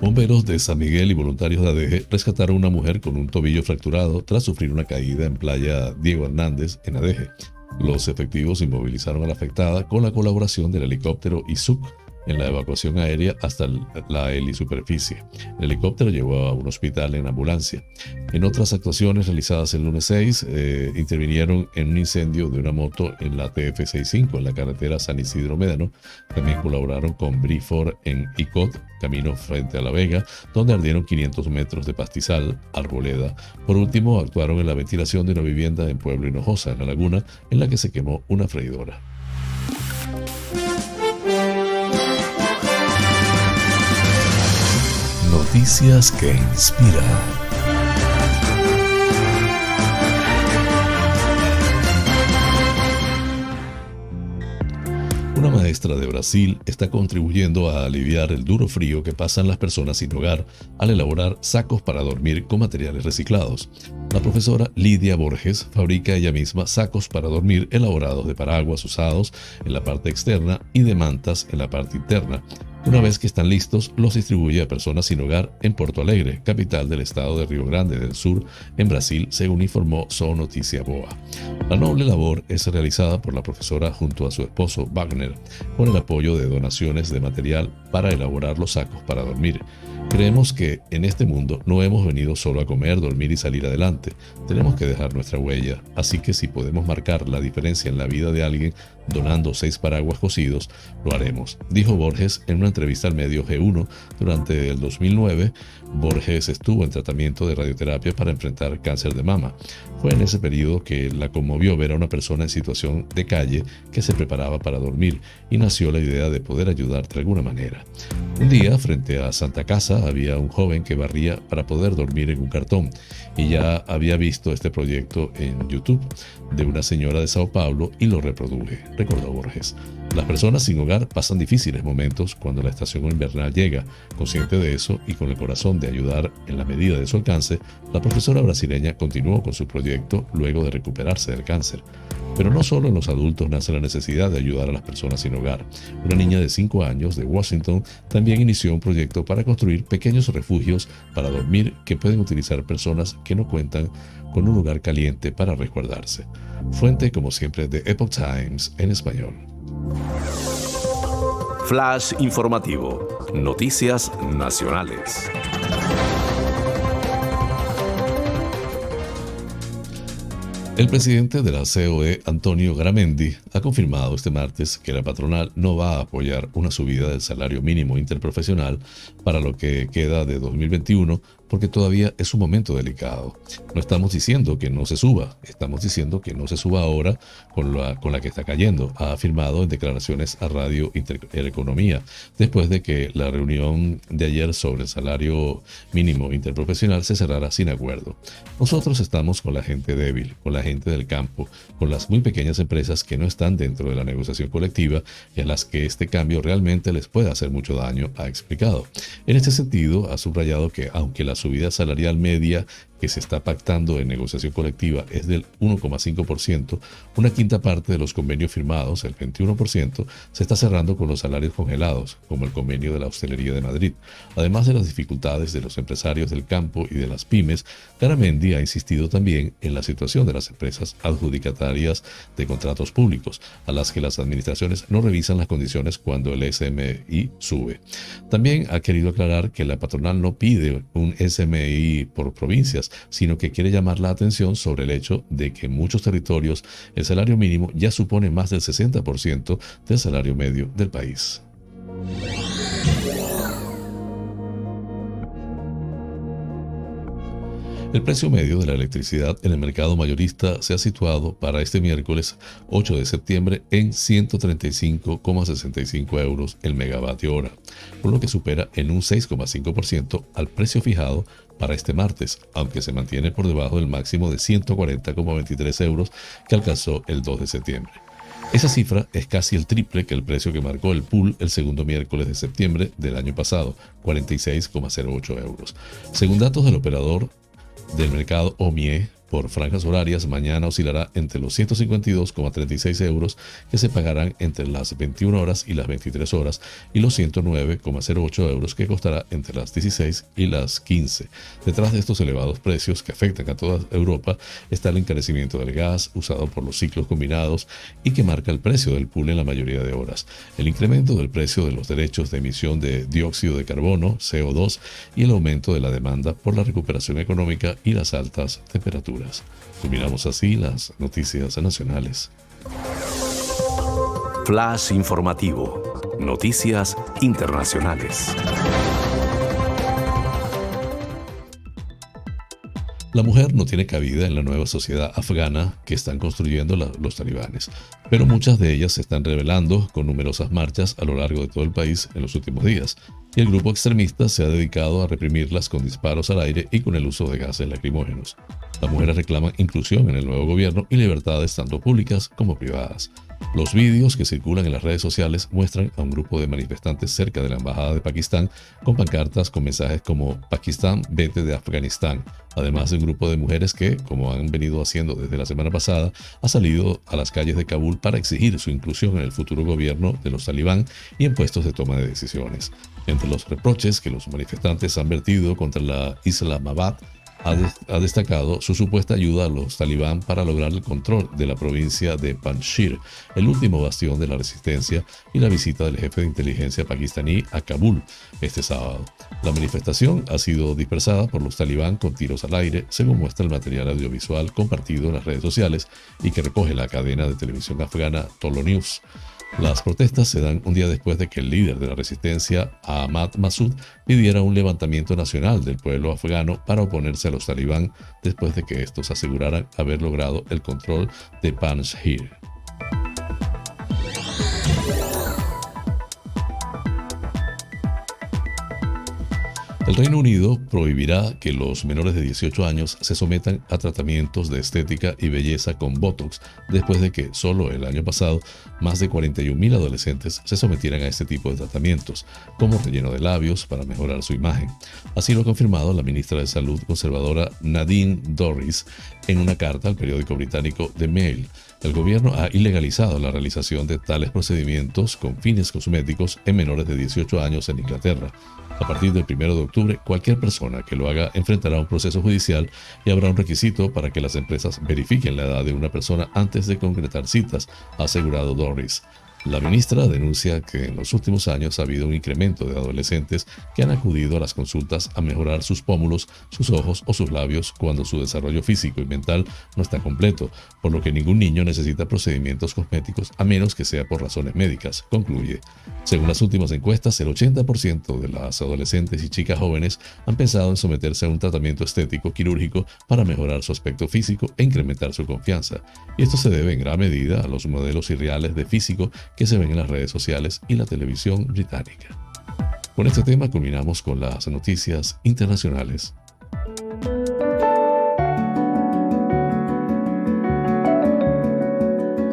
[SPEAKER 1] Bomberos de San Miguel y voluntarios de ADG rescataron a una mujer con un tobillo fracturado tras sufrir una caída en playa Diego Hernández en ADG. Los efectivos inmovilizaron a la afectada con la colaboración del helicóptero ISUC en la evacuación aérea hasta la helisuperficie. El helicóptero llevó a un hospital en ambulancia. En otras actuaciones realizadas el lunes 6, eh, intervinieron en un incendio de una moto en la TF65 en la carretera San Isidro Médano. También colaboraron con Brifor en ICOT, camino frente a La Vega, donde ardieron 500 metros de pastizal, arboleda. Por último, actuaron en la ventilación de una vivienda en Pueblo Hinojosa, en la laguna, en la que se quemó una freidora.
[SPEAKER 2] Noticias que inspiran.
[SPEAKER 1] Una maestra de Brasil está contribuyendo a aliviar el duro frío que pasan las personas sin hogar al elaborar sacos para dormir con materiales reciclados. La profesora Lidia Borges fabrica ella misma sacos para dormir elaborados de paraguas usados en la parte externa y de mantas en la parte interna, una vez que están listos, los distribuye a personas sin hogar en Porto Alegre, capital del estado de Río Grande del Sur, en Brasil, según informó So Noticia Boa. La noble labor es realizada por la profesora junto a su esposo Wagner, con el apoyo de donaciones de material para elaborar los sacos para dormir. Creemos que en este mundo no hemos venido solo a comer, dormir y salir adelante. Tenemos que dejar nuestra huella, así que si podemos marcar la diferencia en la vida de alguien donando seis paraguas cocidos, lo haremos, dijo Borges en una entrevista al medio G1 durante el 2009. Borges estuvo en tratamiento de radioterapia para enfrentar cáncer de mama. Fue en ese periodo que la conmovió ver a una persona en situación de calle que se preparaba para dormir y nació la idea de poder ayudar de alguna manera. Un día, frente a Santa Casa, había un joven que barría para poder dormir en un cartón y ya había visto este proyecto en YouTube de una señora de Sao Paulo y lo reproduje, recordó Borges. Las personas sin hogar pasan difíciles momentos cuando la estación invernal llega. Consciente de eso y con el corazón de ayudar en la medida de su alcance, la profesora brasileña continuó con su proyecto luego de recuperarse del cáncer. Pero no solo en los adultos nace la necesidad de ayudar a las personas sin hogar. Una niña de 5 años de Washington también inició un proyecto para construir pequeños refugios para dormir que pueden utilizar personas que no cuentan con un lugar caliente para resguardarse. Fuente, como siempre, de Epoch Times en español.
[SPEAKER 2] Flash informativo. Noticias nacionales.
[SPEAKER 1] El presidente de la COE, Antonio Garamendi, ha confirmado este martes que la patronal no va a apoyar una subida del salario mínimo interprofesional para lo que queda de 2021 porque todavía es un momento delicado. No estamos diciendo que no se suba, estamos diciendo que no se suba ahora con la, con la que está cayendo, ha afirmado en declaraciones a Radio Intereconomía, después de que la reunión de ayer sobre el salario mínimo interprofesional se cerrara sin acuerdo. Nosotros estamos con la gente débil, con la gente del campo, con las muy pequeñas empresas que no están dentro de la negociación colectiva y a las que este cambio realmente les puede hacer mucho daño, ha explicado. En este sentido, ha subrayado que aunque la subida salarial media que se está pactando en negociación colectiva es del 1,5%, una quinta parte de los convenios firmados, el 21%, se está cerrando con los salarios congelados, como el convenio de la hostelería de Madrid. Además de las dificultades de los empresarios del campo y de las pymes, Garamendi ha insistido también en la situación de las empresas adjudicatarias de contratos públicos, a las que las administraciones no revisan las condiciones cuando el SMI sube. También ha querido aclarar que la patronal no pide un SMI por provincias, sino que quiere llamar la atención sobre el hecho de que en muchos territorios el salario mínimo ya supone más del 60% del salario medio del país. El precio medio de la electricidad en el mercado mayorista se ha situado para este miércoles 8 de septiembre en 135,65 euros el megavatio hora, por lo que supera en un 6,5% al precio fijado para este martes, aunque se mantiene por debajo del máximo de 140,23 euros que alcanzó el 2 de septiembre. Esa cifra es casi el triple que el precio que marcó el pool el segundo miércoles de septiembre del año pasado, 46,08 euros. Según datos del operador del mercado OMIE, por franjas horarias mañana oscilará entre los 152,36 euros que se pagarán entre las 21 horas y las 23 horas y los 109,08 euros que costará entre las 16 y las 15. Detrás de estos elevados precios que afectan a toda Europa está el encarecimiento del gas usado por los ciclos combinados y que marca el precio del pool en la mayoría de horas. El incremento del precio de los derechos de emisión de dióxido de carbono, CO2, y el aumento de la demanda por la recuperación económica y las altas temperaturas. Combinamos así las noticias nacionales.
[SPEAKER 2] Flash informativo. Noticias internacionales.
[SPEAKER 1] La mujer no tiene cabida en la nueva sociedad afgana que están construyendo los talibanes, pero muchas de ellas se están revelando con numerosas marchas a lo largo de todo el país en los últimos días, y el grupo extremista se ha dedicado a reprimirlas con disparos al aire y con el uso de gases lacrimógenos. Las mujeres reclaman inclusión en el nuevo gobierno y libertades tanto públicas como privadas. Los vídeos que circulan en las redes sociales muestran a un grupo de manifestantes cerca de la embajada de Pakistán con pancartas con mensajes como Pakistán, vete de Afganistán, además de un grupo de mujeres que, como han venido haciendo desde la semana pasada, ha salido a las calles de Kabul para exigir su inclusión en el futuro gobierno de los talibán y en puestos de toma de decisiones. Entre los reproches que los manifestantes han vertido contra la Islamabad ha, destacado su supuesta ayuda a los talibán para lograr el control de la provincia de Panjshir, el último bastión de la resistencia, y la visita del jefe de inteligencia pakistaní a Kabul este sábado. La manifestación ha sido dispersada por los talibán con tiros al aire, según muestra el material audiovisual compartido en las redes sociales y que recoge la cadena de televisión afgana Tolo News. Las protestas se dan un día después de que el líder de la resistencia, Ahmad Massoud, pidiera un levantamiento nacional del pueblo afgano para oponerse a los talibán después de que estos aseguraran haber logrado el control de Panjshir. El Reino Unido prohibirá que los menores de 18 años se sometan a tratamientos de estética y belleza con Botox después de que solo el año pasado más de 41.000 adolescentes se sometieran a este tipo de tratamientos, como relleno de labios para mejorar su imagen. Así lo ha confirmado la ministra de Salud conservadora Nadine Dorries en una carta al periódico británico The Mail. El gobierno ha ilegalizado la realización de tales procedimientos con fines cosméticos en menores de 18 años en Inglaterra. A partir del 1 de octubre, cualquier persona que lo haga enfrentará un proceso judicial y habrá un requisito para que las empresas verifiquen la edad de una persona antes de concretar citas, asegurado Doris. La ministra denuncia que en los últimos años ha habido un incremento de adolescentes que han acudido a las consultas a mejorar sus pómulos, sus ojos o sus labios cuando su desarrollo físico y mental no está completo, por lo que ningún niño necesita procedimientos cosméticos a menos que sea por razones médicas, concluye. Según las últimas encuestas, el 80% de las adolescentes y chicas jóvenes han pensado en someterse a un tratamiento estético quirúrgico para mejorar su aspecto físico e incrementar su confianza. Y esto se debe en gran medida a los modelos irreales de físico que se ven en las redes sociales y la televisión británica. Con este tema culminamos con las noticias internacionales.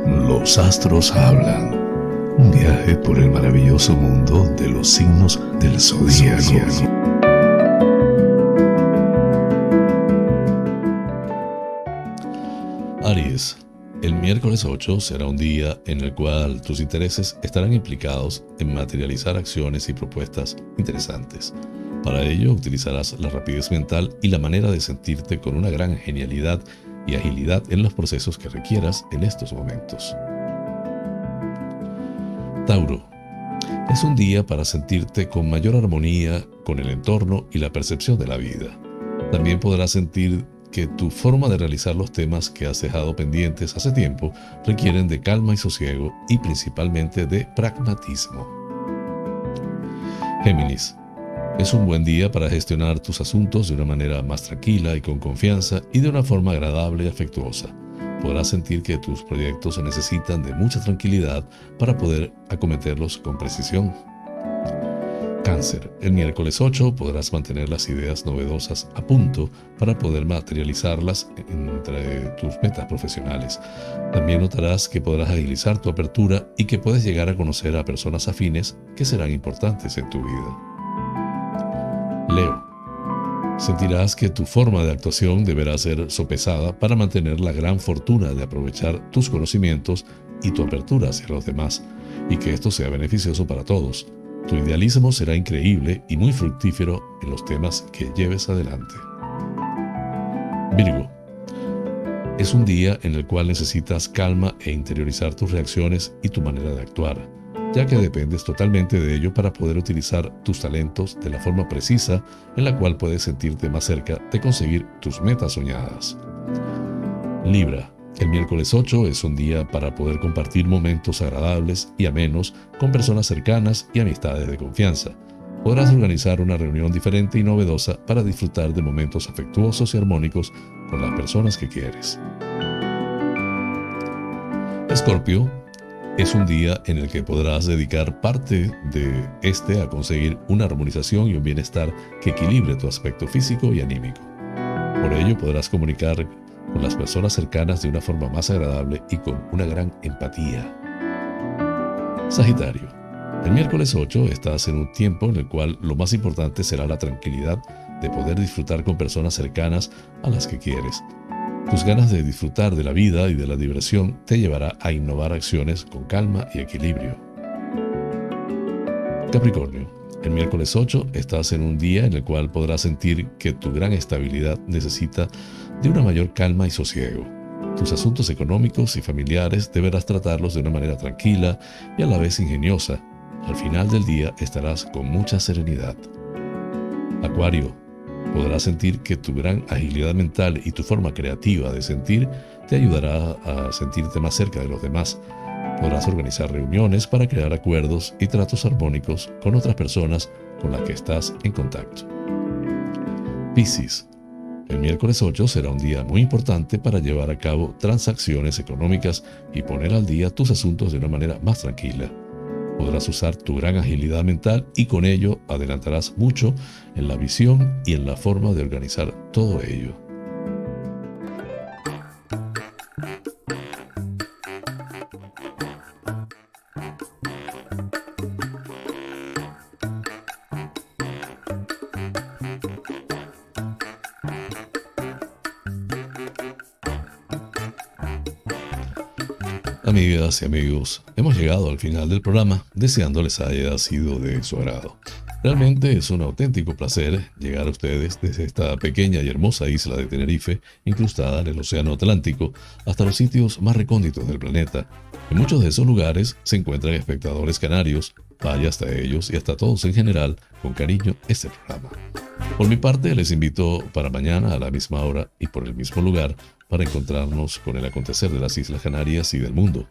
[SPEAKER 2] Los astros hablan. Un viaje por el maravilloso mundo de los signos del zodiaco.
[SPEAKER 1] Aries el miércoles 8 será un día en el cual tus intereses estarán implicados en materializar acciones y propuestas interesantes. Para ello utilizarás la rapidez mental y la manera de sentirte con una gran genialidad y agilidad en los procesos que requieras en estos momentos. Tauro. Es un día para sentirte con mayor armonía con el entorno y la percepción de la vida. También podrás sentir que tu forma de realizar los temas que has dejado pendientes hace tiempo requieren de calma y sosiego y principalmente de pragmatismo. Géminis. Es un buen día para gestionar tus asuntos de una manera más tranquila y con confianza y de una forma agradable y afectuosa. Podrás sentir que tus proyectos necesitan de mucha tranquilidad para poder acometerlos con precisión. Cáncer. El miércoles 8 podrás mantener las ideas novedosas a punto para poder materializarlas entre tus metas profesionales. También notarás que podrás agilizar tu apertura y que puedes llegar a conocer a personas afines que serán importantes en tu vida. Leo. Sentirás que tu forma de actuación deberá ser sopesada para mantener la gran fortuna de aprovechar tus conocimientos y tu apertura hacia los demás, y que esto sea beneficioso para todos. Tu idealismo será increíble y muy fructífero en los temas que lleves adelante. Virgo. Es un día en el cual necesitas calma e interiorizar tus reacciones y tu manera de actuar ya que dependes totalmente de ello para poder utilizar tus talentos de la forma precisa en la cual puedes sentirte más cerca de conseguir tus metas soñadas. Libra. El miércoles 8 es un día para poder compartir momentos agradables y amenos con personas cercanas y amistades de confianza. Podrás organizar una reunión diferente y novedosa para disfrutar de momentos afectuosos y armónicos con las personas que quieres. Escorpio, es un día en el que podrás dedicar parte de este a conseguir una armonización y un bienestar que equilibre tu aspecto físico y anímico. Por ello podrás comunicar con las personas cercanas de una forma más agradable y con una gran empatía. Sagitario. El miércoles 8 estás en un tiempo en el cual lo más importante será la tranquilidad de poder disfrutar con personas cercanas a las que quieres tus ganas de disfrutar de la vida y de la diversión te llevará a innovar acciones con calma y equilibrio. Capricornio, el miércoles 8 estás en un día en el cual podrás sentir que tu gran estabilidad necesita de una mayor calma y sosiego. Tus asuntos económicos y familiares deberás tratarlos de una manera tranquila y a la vez ingeniosa. Al final del día estarás con mucha serenidad. Acuario, podrás sentir que tu gran agilidad mental y tu forma creativa de sentir te ayudará a sentirte más cerca de los demás. Podrás organizar reuniones para crear acuerdos y tratos armónicos con otras personas con las que estás en contacto. Piscis. El miércoles 8 será un día muy importante para llevar a cabo transacciones económicas y poner al día tus asuntos de una manera más tranquila podrás usar tu gran agilidad mental y con ello adelantarás mucho en la visión y en la forma de organizar todo ello. Amigas y amigos, hemos llegado al final del programa, deseándoles haya sido de su agrado. Realmente es un auténtico placer llegar a ustedes desde esta pequeña y hermosa isla de Tenerife, incrustada en el Océano Atlántico, hasta los sitios más recónditos del planeta. En muchos de esos lugares se encuentran espectadores canarios, vaya hasta ellos y hasta todos en general, con cariño este programa. Por mi parte, les invito para mañana a la misma hora y por el mismo lugar para encontrarnos con el acontecer de las Islas Canarias y del mundo.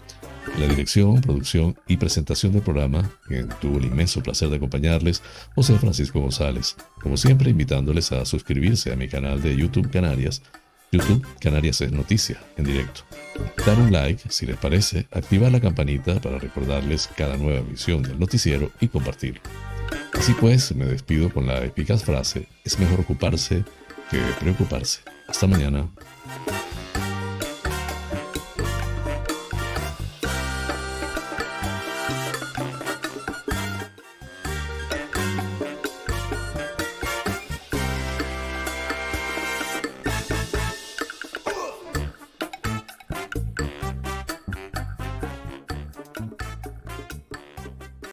[SPEAKER 1] la dirección, producción y presentación del programa, tuvo el inmenso placer de acompañarles, José Francisco González. Como siempre, invitándoles a suscribirse a mi canal de YouTube Canarias, YouTube Canarias es Noticia, en directo. Dar un like si les parece, activar la campanita para recordarles cada nueva emisión del noticiero y compartirlo. Así pues, me despido con la eficaz frase, es mejor ocuparse que preocuparse. Hasta mañana.